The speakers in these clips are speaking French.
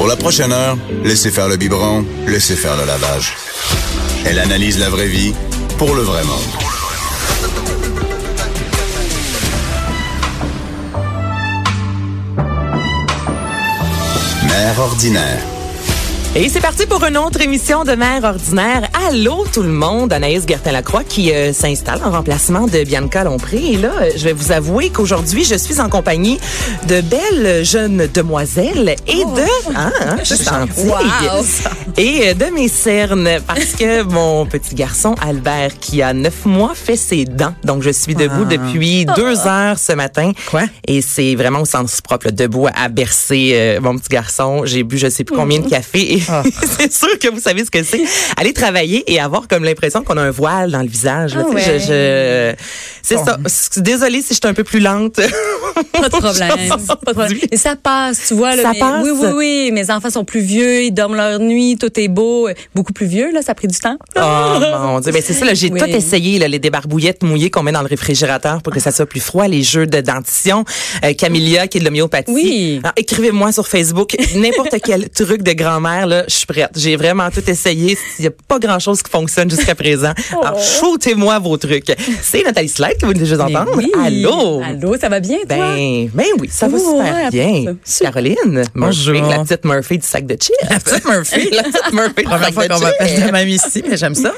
Pour la prochaine heure, laissez faire le biberon, laissez faire le lavage. Elle analyse la vraie vie pour le vrai monde. Mère ordinaire. Et c'est parti pour une autre émission de Mère ordinaire. Allô tout le monde, Anaïs Gertin-Lacroix qui euh, s'installe en remplacement de Bianca Lompré. Et là, je vais vous avouer qu'aujourd'hui, je suis en compagnie de belles jeunes demoiselles et Oh. de... Hein, hein, je suis gentille. Et euh, de mes cernes, parce que mon petit garçon Albert, qui a neuf mois, fait ses dents. Donc, je suis debout depuis deux heures ce matin. Quoi? Et c'est vraiment au sens propre, là, debout à bercer euh, mon petit garçon. J'ai bu je sais plus combien de café. Et c'est sûr que vous savez ce que c'est. Aller travailler et avoir comme l'impression qu'on a un voile dans le visage. là. Ah Tu sais, ouais. je, je- c'est Bon. ça. Désolée si je suis un peu plus lente. Pas de problème. Pas de problème. Et ça passe, tu vois. Là, Ça mais- passe? Oui, oui, oui. Mes enfants sont plus vieux, ils dorment leur nuit, tout est beau. Beaucoup plus vieux, là, ça a pris du temps. Oh mon dieu, ben c'est ça là, j'ai Oui. tout essayé là, les débarbouillettes mouillées qu'on met dans le réfrigérateur pour que ça soit plus froid, les jeux de dentition, euh, Camélia qui est de l'homéopathie. Oui. Alors, écrivez-moi sur Facebook n'importe quel truc de grand-mère là, je suis prête. J'ai vraiment tout essayé, il y a pas grand-chose qui fonctionne jusqu'à présent. Alors shootez-moi vos trucs. C'est Nathalie Slide que vous venez juste Oh. Entendre. oui. Allô? Allô, ça va bien, toi? Ben, ben oui, ça va Oh, super ouais, bien. ça. Caroline, Bonjour. Murphy, la petite Murphy du sac de chips. La petite Murphy. la petite Murphy Première sac fois qu'on m'appelle de même ici, mais j'aime ça.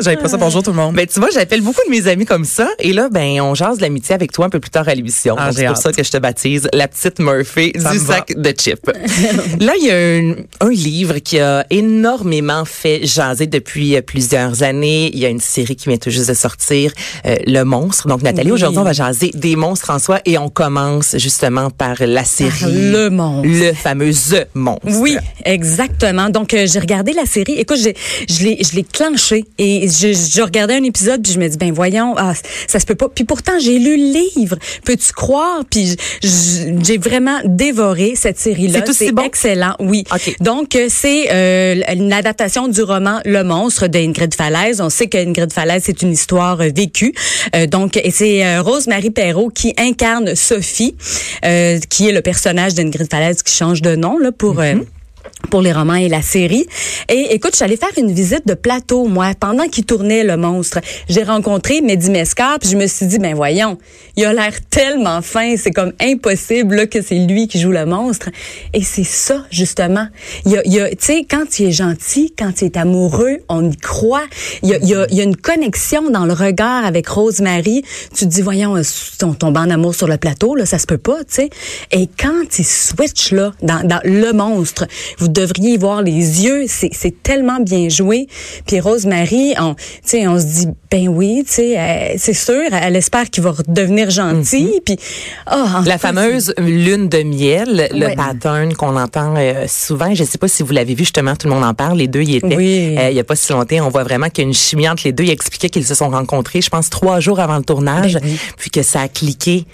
J'avais pas ça. Bonjour tout le monde. Ben tu vois, j'appelle beaucoup de mes amis comme ça et là ben on jase de l'amitié avec toi un peu plus tard à l'émission. Ah, c'est pour ça que je te baptise la petite Murphy Ça du va. sac de chips. là, il y a un, un livre qui a énormément fait jaser depuis euh, plusieurs années. Il y a une série qui vient tout juste de sortir, euh, Le Monstre. Donc Nathalie, Oui. aujourd'hui on va jaser des monstres en soi et on commence justement par la série Le Monstre. le fameux The Monstre. Oui, exactement. Donc, euh, j'ai regardé la série. Écoute, j'ai- je l'ai, je l'ai clenché et je, je regardais un épisode puis je me dis, ben voyons, ah, ça se peut pas. Puis pourtant, j'ai lu le livre. Peux-tu croire? Puis j'ai vraiment dévoré cette série-là. C'est bon? excellent, oui. Donc, c'est euh, une adaptation du roman Le Monstre d'Ingrid Falaise. On sait qu'Ingrid Falaise, c'est une histoire vécue. Euh, donc, c'est euh, Rose-Marie Perrault qui incarne Sophie, euh, qui est le personnage d'Ingrid Falaise qui change de nom là pour... euh, pour les romans et la série. Et écoute, je suis allée faire une visite de plateau, moi, pendant qu'il tournait Le Monstre. J'ai rencontré Mehdi Mescar, puis je me suis dit, ben voyons, il a l'air tellement fin, c'est comme impossible là, que c'est lui qui joue le monstre. Et c'est ça, justement. Il y a, tu sais, quand il est gentil, quand il est amoureux, on y croit. Il y a, une connexion dans le regard avec Rosemary. Tu te dis, voyons, euh, on tombe en amour sur le plateau, là, ça se peut pas, tu sais. Et quand il switch, là, dans Le Monstre, vous devriez y voir les yeux, c'est c'est tellement bien joué. Puis Rosemary, on, tu sais, on se dit, ben oui, tu sais, euh, c'est sûr, elle espère qu'il va redevenir gentil. Puis, ah, en La fameuse lune de miel, le Ouais. pattern qu'on entend euh, souvent. Je sais pas si vous l'avez vu justement, tout le monde en parle. Les deux y étaient. Oui. Euh, il y a pas si longtemps, on voit vraiment qu'il y a une chimie entre les deux. Il expliquait qu'ils se sont rencontrés, je pense, trois jours avant le tournage, Ben oui. puis que ça a cliqué.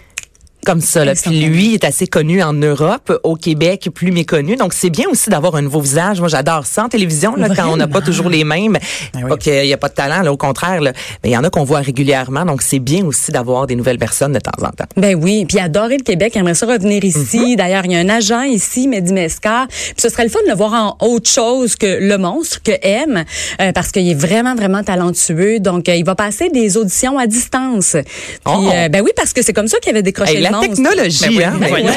Comme ça. Là. Puis lui est assez connu en Europe, au Québec plus méconnu. Donc c'est bien aussi d'avoir un nouveau visage. Moi j'adore ça en télévision là, quand on n'a pas toujours les mêmes. Ben oui. Pas qu'il n'y a pas de talent, là, au contraire. Là. Mais il y en a qu'on voit régulièrement. Donc c'est bien aussi d'avoir des nouvelles personnes de temps en temps. Ben oui, puis adorer le Québec, il aimerait ça revenir ici. Mhm. D'ailleurs, il y a un agent ici, Mehdi Mescar. Puis ce serait le fun de le voir en autre chose que le monstre, que M, euh, parce qu'il est vraiment, vraiment talentueux. Donc, euh, il va passer des auditions à distance. Puis, Oh. euh, ben oui, parce que c'est comme ça qu'il avait décroché Hey, la monstre. technologie, Ben oui, hein?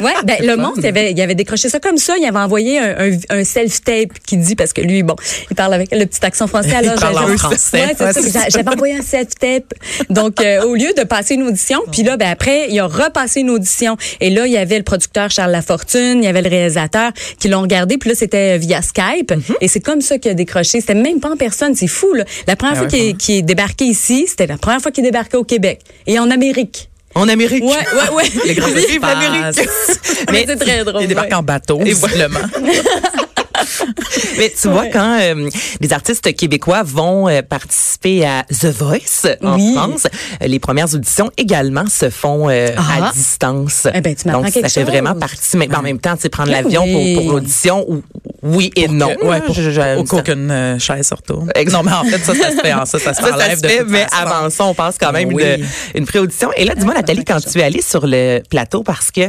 ben Ouais, ben, le monstre, il avait, il avait décroché ça comme ça. Il avait envoyé un, un, un self-tape qui dit, parce que lui, bon, il parle avec le petit accent français. Alors, Il parle en français. Ouais, Ouais. J'avais envoyé un self-tape. Donc, euh, au lieu de passer une audition, puis là, ben, après, il a repassé une audition. Et là, il y avait le producteur Charles Lafortune, il y avait le réalisateur qui l'ont regardé, puis là, c'était via Skype. Mm-hmm. Et c'est comme ça qu'il a décroché. C'était même pas en personne. C'est fou, là. La première Ah fois qu'il qu'il est débarqué ici, c'était la première fois qu'il débarquait au Québec et en Amérique. En Amérique. Ouais, ouais, ouais. Les grands espaces. Mais c'est très drôle. Il débarque ouais. en bateau, visiblement. Mais tu vois, quand euh, les artistes québécois vont euh, participer à The Voice en Oui. France, euh, les premières auditions également se font euh, Ah. à distance. Eh ben, tu Donc, ça fait chose. vraiment partie. Mais en même temps, tu sais, prendre Oui. l'avion pour, pour l'audition, ou- oui et non. Que- ouais, pour, Je- je- pour qu'aucune chaise se retourne. Non, mais en fait, ça, ça se fait. en- Ça, ça se Ça, ça se de fait, mais façon. avant ça, on passe quand même Oui. une, une pré-audition. Et là, dis-moi, Nathalie, quand tu es allée sur le plateau, parce que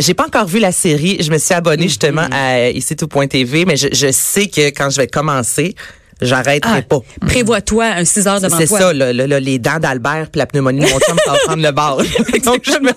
j'ai pas encore vu la série, je me suis abonnée justement à ici tout.tv, mais je, sais que quand je vais commencer, j'arrêterai Ah, pas. Prévois-toi un 6 heures devant C'est toi. ça, là, là, là, les dents d'Albert puis la pneumonie de mon chum, ça va prendre le bord. Me-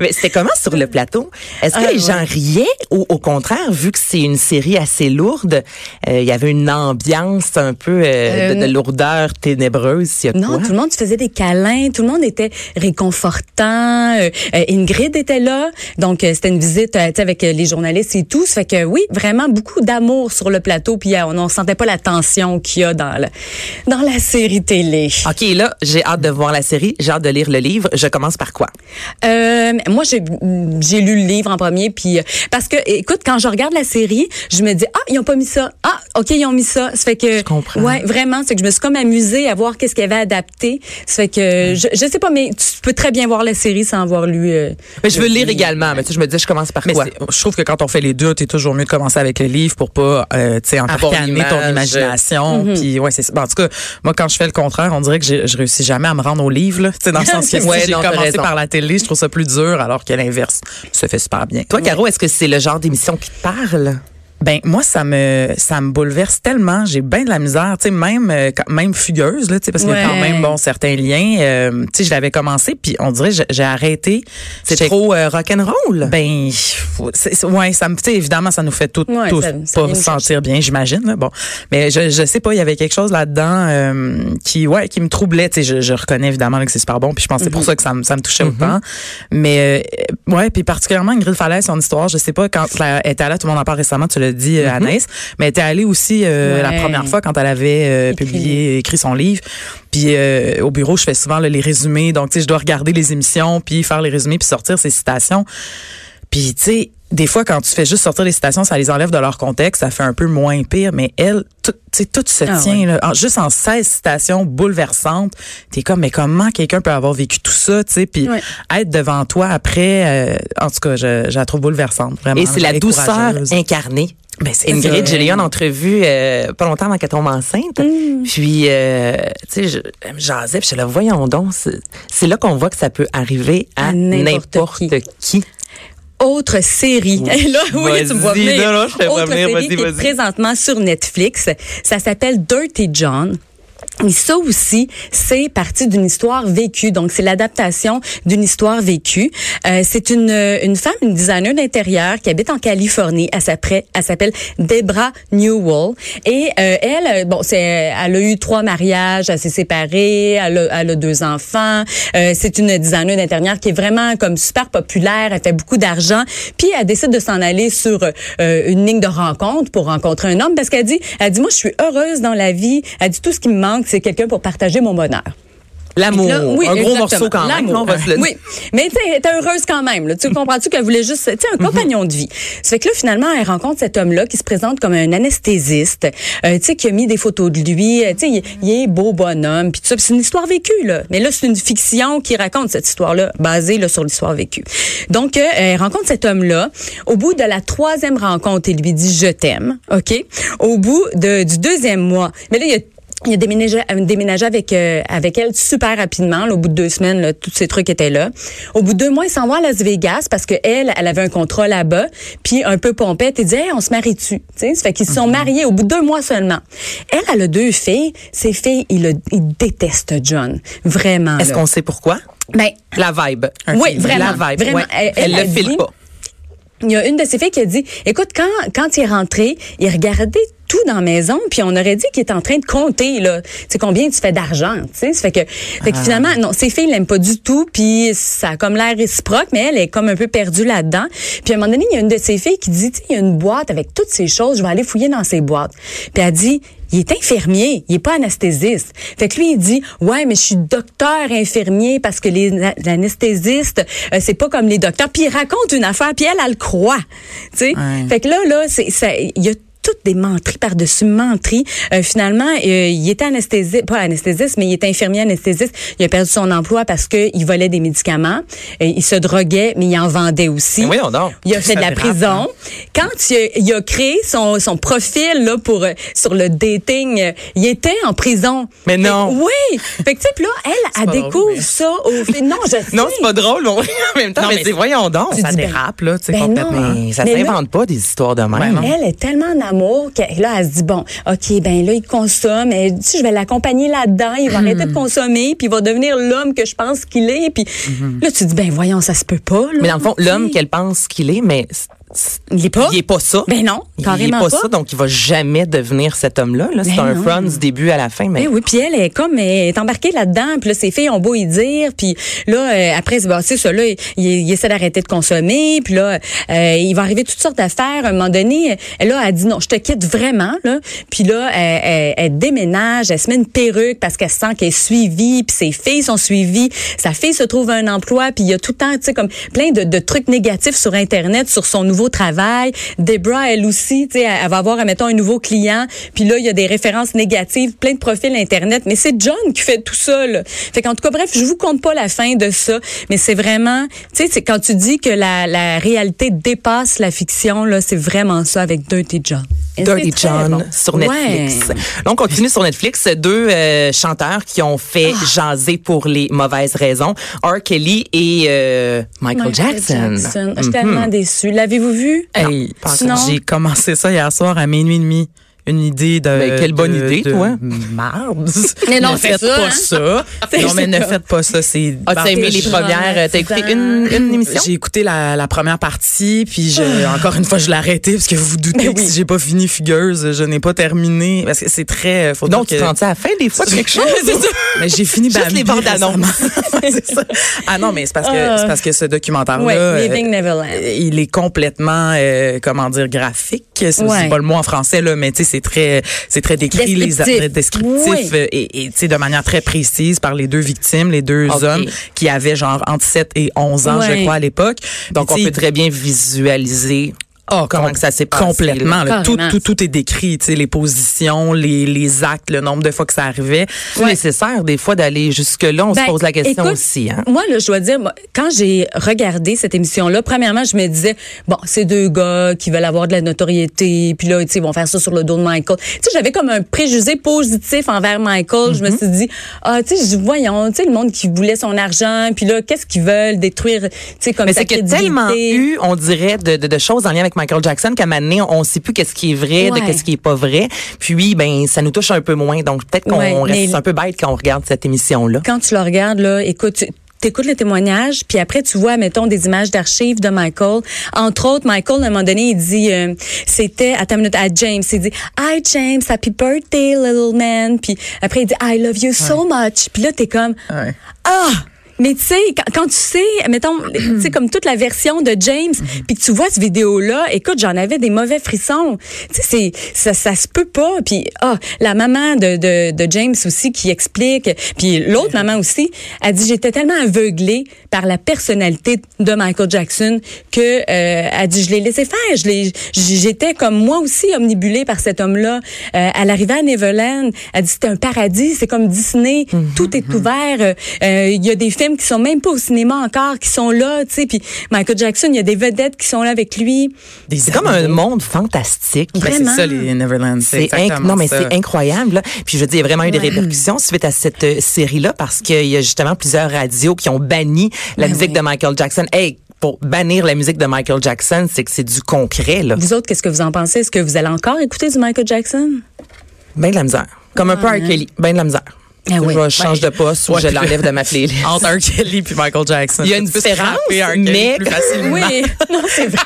Mais c'était comment sur le plateau? Est-ce que Ah, les gens riaient ou au contraire, vu que c'est une série assez lourde, euh, il y avait une ambiance un peu euh, de, de Euh, lourdeur ténébreuse? y a Non, quoi? tout le monde se faisait des câlins, tout le monde était réconfortant. Euh, euh, Ingrid était là, donc euh, c'était une visite euh, avec euh, les journalistes et tout. Ça fait que oui, vraiment beaucoup d'amour sur le plateau, puis euh, on ne sentait pas la tension qu'il y a dans, le, dans la série télé. OK, là, j'ai hâte de voir la série, j'ai hâte de lire le livre. Je commence par quoi? Euh, moi, j'ai j'ai lu le livre en premier, puis euh, parce que écoute, quand je regarde la série, je me dis ah ils ont pas mis ça, ah ok ils ont mis ça, ça fait que Je comprends. ouais vraiment, c'est que je me suis comme amusée à voir qu'est-ce qu'il y avait adapté, ça fait que je, je sais pas, mais tu peux très bien voir la série sans avoir lu. euh, Mais je veux lire également, mais tu sais, je me dis, je commence par Mais quoi? je trouve que quand on fait les deux, t'es toujours mieux de commencer avec le livre pour pas, euh, tu sais, ton Mhm. Puis ouais, c'est. Ben, en tout cas, moi quand je fais le contraire, on dirait que je réussis jamais à me rendre au livre. là. Dans le sens que si Ouais, j'ai commencé par la télé, je trouve ça plus dur, alors que l'inverse se fait super bien. Toi, Caro, est-ce que c'est le genre d'émission qui te parle? Ben moi ça me ça me bouleverse tellement, j'ai bien de la misère, tu sais même euh, quand- même fugueuse là, tu sais parce qu'il y a quand même bon certains liens, euh, tu sais je l'avais commencé puis on dirait j'ai- j'ai arrêté. C'est trop euh, rock'n'roll? ben c'est- ouais, ça me tu sais évidemment ça nous fait tout, Ouais, tous ça- pas sentir bien, j'imagine là. Bon, mais je je sais pas, il y avait quelque chose là-dedans euh, qui ouais, qui me troublait, tu sais je, je reconnais évidemment là, que c'est super bon puis je pense c'est pour ça que ça me ça me touchait autant. Mais euh, ouais, puis particulièrement Ingrid Falaise son histoire, je sais pas quand elle était là tout le monde en parle récemment, tu dit euh, Anaïs, mais elle était allée aussi euh, Ouais. la première fois quand elle avait euh, Écrit. publié écrit son livre. Puis euh, au bureau, je fais souvent là, les résumés. Donc, tu sais, je dois regarder les émissions, puis faire les résumés, puis sortir ces citations. Puis, tu sais, des fois, quand tu fais juste sortir les citations, ça les enlève de leur contexte, ça fait un peu moins pire. Mais elle, tout, tu sais, tout se Ah tient, là, en- juste en 16 citations bouleversantes. T'es comme, mais comment quelqu'un peut avoir vécu tout ça, tu sais? Puis Ouais. être devant toi après, euh, en tout cas, je, je la trouve bouleversante, vraiment. Et c'est la douceur courageuse. incarnée. Ben, c'est Ingrid, j'ai eu en entrevue euh, pas longtemps avant qu'elle tombe enceinte. Puis, euh, tu sais, je elle me jasais, puis je là, voyons donc, c'est c'est là qu'on voit que ça peut arriver à À n'importe n'importe qui. Autre série. Et là, oui, tu me vois venir. non, non, je Autre venir, série qui est présentement sur Netflix. Ça s'appelle Dirty John. Et ça aussi, c'est parti d'une histoire vécue. Donc, c'est l'adaptation d'une histoire vécue. Euh, c'est une, une femme, une designer d'intérieur qui habite en Californie. Elle s'appelle, elle s'appelle Debra Newell. Et euh, elle, bon, c'est, elle a eu trois mariages, elle s'est séparée, elle a, elle a deux enfants. Euh, c'est une designer d'intérieur qui est vraiment comme super populaire. Elle fait beaucoup d'argent. Puis elle décide de s'en aller sur euh, une ligne de rencontre pour rencontrer un homme parce qu'elle dit, elle dit, moi, je suis heureuse dans la vie. Elle dit, tout ce qui me manque, c'est quelqu'un pour partager mon bonheur. L'amour. Oui, un gros exactement. morceau quand même, L'amour. on va se le dire. Oui, mais tu sais, heureuse quand même. Là. Tu comprends-tu qu'elle voulait juste, tu sais, un compagnon de vie. Ça fait que là, finalement, elle rencontre cet homme-là qui se présente comme un anesthésiste, euh, tu sais, qui a mis des photos de lui. euh, Tu sais, il, est beau bonhomme, puis tout ça. C'est une histoire vécue, là. Mais là, c'est une fiction qui raconte cette histoire-là, basée là, sur l'histoire vécue. Donc, euh, elle rencontre cet homme-là. Au bout de la troisième rencontre, il lui dit « je t'aime », OK? Au bout de, du deuxième mois, mais là, il y a il a déménagé, euh, déménagé avec euh, avec elle super rapidement. là, au bout de deux semaines, là, tous ces trucs étaient là. Au bout de deux mois, il s'en va à Las Vegas parce que elle, elle avait un contrat là-bas. Puis un peu pompette, il dit hey, on se marie-tu? Tu sais, ça fait qu'ils se sont mariés au bout de deux mois seulement. Elle, elle a deux filles. Ces filles, ils, le, ils détestent John, vraiment. Est-ce qu'on sait pourquoi? Ben, La vibe. Oui, vraiment, La vibe, vraiment. ouais. Elle- Elle, elle le a file dit- pas. il y a une de ses filles qui a dit, écoute, quand, quand il est rentré, il regardait tout dans la maison, puis on aurait dit qu'il est en train de compter, là. Tu sais, combien tu fais d'argent, tu sais. Fait que, fait que finalement, non, ses filles l'aiment pas du tout, puis ça a comme l'air réciproque, mais elle est comme un peu perdue là-dedans. Puis à un moment donné, il y a une de ses filles qui dit, tu sais, il y a une boîte avec toutes ces choses, je vais aller fouiller dans ces boîtes. Puis elle dit, il est infirmier, il est pas anesthésiste. Fait que lui, il dit, ouais, mais je suis docteur infirmier parce que les anesthésistes, euh, c'est pas comme les docteurs. Puis il raconte une affaire, puis elle, elle le croit. Tu sais. Fait que là, là, c'est, il y a toutes des menteries par-dessus menteries. Euh, finalement, euh, il était anesthésiste, pas anesthésiste, mais il était infirmier anesthésiste. Il a perdu son emploi parce que il volait des médicaments. Euh, il se droguait, mais il en vendait aussi. Oui, on dort. Il a fait de la prison. Quand il a, il a, créé son, son profil là pour sur le dating, il était en prison. Mais non. oui. Fait que tu sais, là, elle, elle découvre drôle, ça au Non, je sais. Non, c'est pas drôle. Mais en même temps, non, mais, mais voyons donc, ça ben, dérape là, tu sais ben complètement. Non, ça s'invente pas des histoires de même. Elle est tellement en amour là, elle se dit bon, ok, ben là il consomme, et, je vais l'accompagner là-dedans, il va arrêter de consommer, puis il va devenir l'homme que je pense qu'il est, puis mm-hmm. là tu dis ben voyons, ça se peut pas. Là, mais dans le fond, l'homme qu'elle pense qu'il est, mais il est pas? Il est pas ça. Ben non, carrément il est pas, ça, donc il va jamais devenir cet homme-là. -là, c'est ben un front du début à la fin. Mais ben oui, puis elle est comme elle est embarquée là-dedans. Puis là, ses filles ont beau y dire. Puis là, euh, après, c'est c'est ça. Là, il, il, essaie d'arrêter de consommer. Puis là, euh, il va arriver toutes sortes d'affaires. À un moment donné, elle a dit non, je te quitte vraiment. Là. Puis là, elle, elle, déménage. Elle se met une perruque parce qu'elle sent qu'elle est suivie. Puis ses filles sont suivies. Sa fille se trouve un emploi. Puis il y a tout le temps, tu sais, comme plein de, de trucs négatifs sur Internet sur son nouveau travail. Debra, elle aussi, tu sais, elle va avoir, mettons, un nouveau client. Puis là, il y a des références négatives, plein de profils Internet. Mais c'est John qui fait tout ça, là. Fait qu'en tout cas, bref, je vous compte pas la fin de ça. Mais c'est vraiment, tu sais, c'est quand tu dis que la, la réalité dépasse la fiction, là, c'est vraiment ça avec Dirty John. Dirty John sur Netflix. Donc, on continue sur Netflix. Deux euh, chanteurs qui ont fait ah. jaser pour les mauvaises raisons. R. Kelly et euh, Michael, Jackson. Jackson. Je suis tellement mhm. déçue. L'avez-vous vu? Hey, J'ai commencé ça hier soir à minuit et demi une idée de. Ben, quelle bonne idée, toi. Marde. Mais non, ne faites ça, pas hein? ça. non, mais ne faites pas ça. C'est. Ah, t'as aimé les premières. Euh, t'as écouté une, une émission? J'ai écouté la, la, première partie, puis je, ah. encore une fois, je l'ai arrêté parce que vous vous doutez ben que si j'ai pas fini Fugueuse, je n'ai pas terminé. Parce que c'est très. Euh, faut Donc, tu te à la fin des fois quelque chose? mais j'ai fini Juste les bandes annonces. Ah non, mais c'est parce que, c'est parce que ce documentaire-là. Ouais, Living Neverland. il est complètement, comment dire, graphique. C'est pas le mot en français, là, mais tu sais, c'est très, c'est très décrit, les descriptifs euh, et, et de manière très précise par les deux victimes, les deux hommes qui avaient genre entre 7 et 11 ans, je crois, à l'époque. Donc, on peut très bien visualiser Oh, comment que ça s'est passé? Complètement. tout, tout, tout est décrit, tu sais, les positions, les, les actes, le nombre de fois que ça arrivait. C'est nécessaire des fois d'aller jusque-là. On se ben, pose la question aussi. Hein? Moi, là, je dois dire, quand j'ai regardé cette émission-là, premièrement, je me disais, bon, c'est deux gars qui veulent avoir de la notoriété, puis là, tu sais, ils vont faire ça sur le dos de Michael. Tu sais, j'avais comme un préjugé positif envers Michael. Je me mm-hmm. suis dit, ah, tu sais, voyons, tu sais, le monde qui voulait son argent, puis là, qu'est-ce qu'ils veulent détruire, tu sais, comme Mais c'est que tellement eu, on dirait, de, de, de choses en lien avec Michael Jackson qu'à un on ne sait plus qu'est-ce qui est vrai de qu'est-ce qui est pas vrai. Puis ben ça nous touche un peu moins. Donc peut-être qu'on reste un peu bête quand on regarde cette émission là. Quand tu la regardes là, écoute, t'écoutes le témoignage, puis après tu vois, mettons, des images d'archives de Michael. Entre autres, Michael, à un moment donné, il dit, euh, c'était, à ta minute, à James, il dit, Hi James, happy birthday, little man. Puis après, il dit, I love you so much. Puis là, t'es comme, ah! Mais tu sais, quand, tu sais, mettons, tu sais, comme toute la version de James, puis que tu vois cette vidéo-là, écoute, j'en avais des mauvais frissons. Tu sais, ça, ça se peut pas. Puis, ah, la maman de, de, de James aussi qui explique, puis l'autre maman aussi, a dit, j'étais tellement aveuglée par la personnalité de Michael Jackson que, euh, a dit, je l'ai laissé faire. Je l'ai, j'étais comme moi aussi omnibulée par cet homme-là. Euh, à l'arrivée à Neverland, elle dit, c'était un paradis, c'est comme Disney, mhm. tout est ouvert. Euh, il y a des films qui sont même pas au cinéma encore, qui sont là, tu sais. Puis Michael Jackson, il y a des vedettes qui sont là avec lui. C'est comme un monde fantastique. Ben, c'est ça les Neverland. C'est non mais c'est incroyable. Là. Puis je veux dire, il y a vraiment eu des répercussions suite à cette euh, série-là parce qu'il y a justement plusieurs radios qui ont banni la ben musique de Michael Jackson. Hey, pour bannir la musique de Michael Jackson, c'est que c'est du concret. Là. Vous autres, qu'est-ce que vous en pensez? Est-ce que vous allez encore écouter du Michael Jackson? Ben de la misère. Comme un peu R. Kelly. Ben de la misère. Ah oui. Je change de poste ou Ouais, je l'enlève de ma playlist. Entre R. Kelly puis Michael Jackson. Il y a une différence, scraper R. Kelly mais- plus facilement. Oui, non, c'est vrai.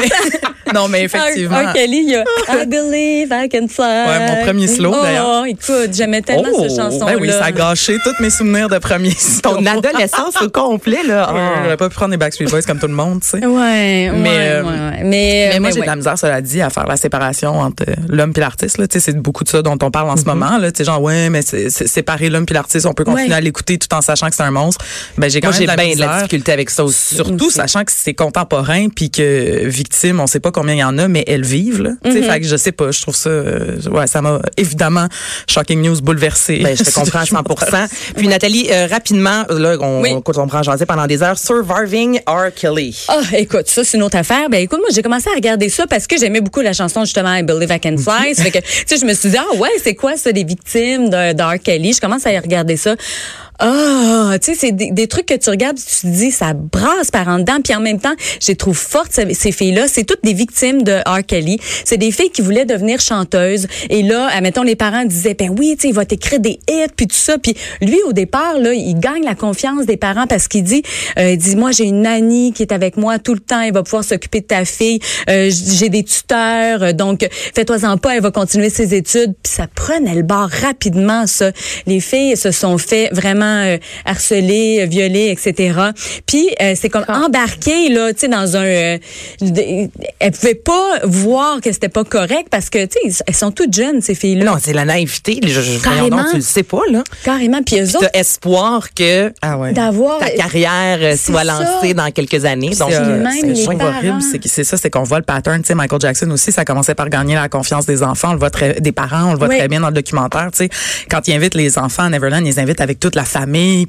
Mais. Non, mais effectivement. R. Kelly, il y a I believe I can fly. Ouais, mon premier slow, oh, d'ailleurs. écoute, j'aimais tellement Oh, cette chanson-là. Ben oui, ça a gâché tous mes souvenirs de premier Ton adolescence au complet, là. Ouais, Ah. J'aurais pas pu prendre les Backstreet Boys comme tout le monde, tu sais. Ouais, Mais, ouais, euh, ouais, ouais. Mais, Mais moi, j'ai ouais. de la misère, cela dit, à faire la séparation entre euh, l'homme et l'artiste. Là. Tu sais, C'est beaucoup de ça dont on parle en ce moment. Là. Tu sais, Genre, ouais, mais c'est séparer l'homme et l'artiste, on peut continuer Ouais. à l'écouter tout en sachant que c'est un monstre. Ben, j'ai quand Moi, même j'ai de la bien de la difficulté avec ça aussi. Surtout sachant que c'est contemporain puis que victime, on sait pas combien il y en a, mais elles vivent. Là. Tu sais, Fait que je sais pas, je trouve ça, euh, ouais, ça m'a évidemment shocking news bouleversé. Ben, je te comprends à 100 Puis Nathalie, euh, rapidement, là, on, Oui. écoute, on prend jaser pendant des heures. Surviving R. Kelly. Ah, écoute, ça, c'est une autre affaire. Ben, écoute, moi, j'ai commencé à regarder ça parce que j'aimais beaucoup la chanson, justement, I Believe I Can Fly. Ça fait que, tu sais, je me suis dit, ah, ouais, c'est quoi ça, des victimes R. Kelly? Je commence à y regarder ça. Ah, tu sais, c'est des, des trucs que tu regardes, tu te dis, ça brasse par en dedans. Puis en même temps, je les trouve fortes, ces, ces filles-là. C'est toutes des victimes de R. Kelly. C'est des filles qui voulaient devenir chanteuses. Et là, admettons, les parents disaient, ben oui, tu sais, il va t'écrire des hits, puis tout ça. Puis lui, au départ, là, il gagne la confiance des parents parce qu'il dit, euh, il dit, moi, j'ai une nanny qui est avec moi tout le temps. Elle va pouvoir s'occuper de ta fille. Euh, j'ai des tuteurs. euh, Donc, fais-toi-en pas, elle va continuer ses études. Puis ça prenait le bord rapidement, ça. Les filles se sont fait vraiment euh, violer, etc. Puis euh, c'est comme embarqué là, tu sais, dans un. euh, elles pouvaient pas voir que c'était pas correct parce que tu sais, elles sont toutes jeunes ces filles-là. Non, c'est la naïveté. Je, je, Carrément. tu le sais pas, là. Carrément. Puis eux autres, espoir que Ah ouais. d'avoir. ta carrière soit ça. lancée dans quelques années. Donc, euh, c'est- horrible, c'est ça, c'est qu'on voit le pattern. Tu sais, Michael Jackson aussi, ça commençait par gagner la confiance des enfants. On le voit très, des parents, on le voit Oui. très bien dans le documentaire. Tu sais, quand ils invitent les enfants à Neverland, ils les invitent avec toute la famille,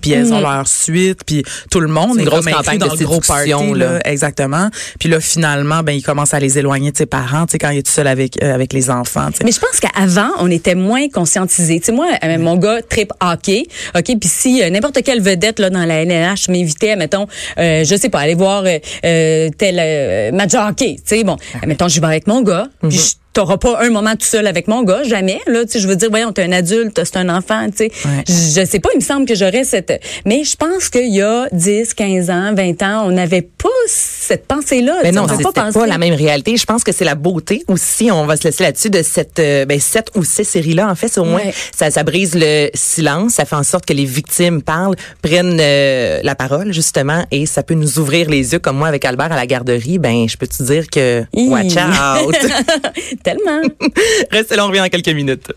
puis elles ont leur suite, puis tout le monde C'est une est grosse campagne dans de le gros party. Là. là. Exactement. Puis là, finalement, ben, il commence à les éloigner de ses parents. Tu sais, quand il est tout seul avec euh, avec les enfants. tu sais. Mais je pense qu'avant, on était moins conscientisés. Tu sais, moi, euh, mon gars trip hockey, ok, puis si euh, n'importe quelle vedette là dans la LNH m'invitait, mettons, euh, je sais pas, aller voir tel euh, match de hockey, tu sais, bon, mettons, je vais avec mon gars, puis je T'auras pas un moment tout seul avec mon gars, jamais. Là, tu je veux dire, voyons, t'es un adulte, c'est un enfant, tu sais. Ouais. Je sais pas, il me semble que j'aurais cette. Mais je pense qu'il y a 10, 15 ans, 20 ans, on n'avait pas cette pensée-là. Mais non, on c'est pas, pas la même réalité. Je pense que c'est la beauté aussi. On va se laisser là-dessus de cette, euh, ben, cette ou ces séries-là. En fait, au moins Ouais. ça, ça brise le silence. Ça fait en sorte que les victimes parlent, prennent euh, la parole justement, et ça peut nous ouvrir les yeux. Comme moi avec Albert à la garderie, ben, je peux te dire que Hi. watch out? Tellement. Restez là, on revient dans quelques minutes.